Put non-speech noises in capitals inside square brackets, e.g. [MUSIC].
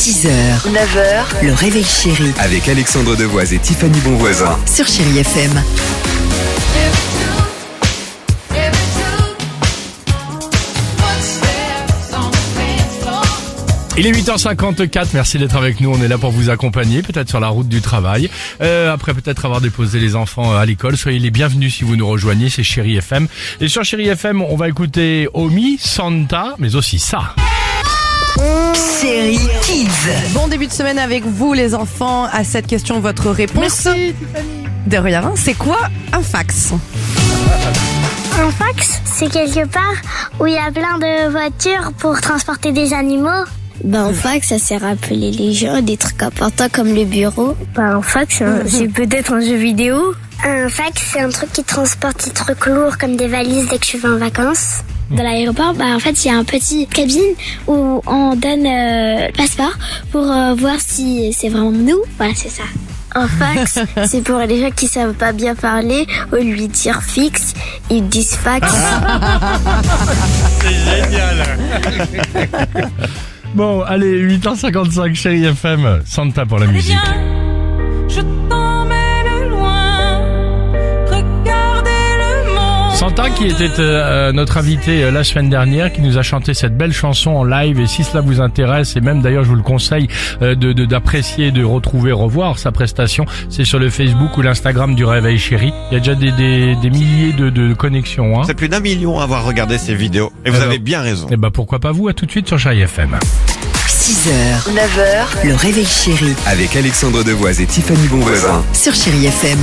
6h, 9h, le réveil chéri Avec Alexandre Devoise et Tiffany Bonvoisin. sur Chérie FM. Il est 8h54, merci d'être avec nous, on est là pour vous accompagner, peut-être sur la route du travail, Euh, après peut-être avoir déposé les enfants à l'école, soyez les bienvenus si vous nous rejoignez, c'est Chéri FM. Et sur Chéri FM, on va écouter Omi, Santa, mais aussi ça. Chérie Kids. Bon début de semaine avec vous les enfants. À cette question, votre réponse De rien. C'est quoi un fax? Un fax, c'est quelque part où il y a plein de voitures pour transporter des animaux. Ben, en fac, ça sert à appeler les gens, des trucs importants comme le bureau. Ben, un fax, c'est peut-être un jeu vidéo. Un fax, c'est un truc qui transporte des trucs lourds comme des valises dès que je vais en vacances. Dans l'aéroport, bah, en fait, il y a un petit cabine où on donne euh, le passeport pour euh, voir si c'est vraiment nous. Voilà, c'est ça. Un fax, [LAUGHS] c'est pour les gens qui savent pas bien parler, au de dire fixe, ils disent fax. [LAUGHS] Bon, allez, 8h55, Chéri FM, Santa pour la musique. Je t'emmène qui était euh, notre invité euh, la semaine dernière, qui nous a chanté cette belle chanson en live. Et si cela vous intéresse, et même d'ailleurs je vous le conseille euh, de d'apprécier, de, retrouver, revoir sa prestation, c'est sur le Facebook ou l'Instagram du Réveil Chéri. Il y a déjà des, des, des milliers de, de connexions. Hein. C'est plus d'un million à avoir regardé ces vidéos. Et vous Alors. avez bien raison. Et bah pourquoi pas vous, à tout de suite sur Chéri FM. 6h, 9h, le réveil chéri Avec Alexandre Devoise et Tiffany Bonvoisin. sur Chérie FM.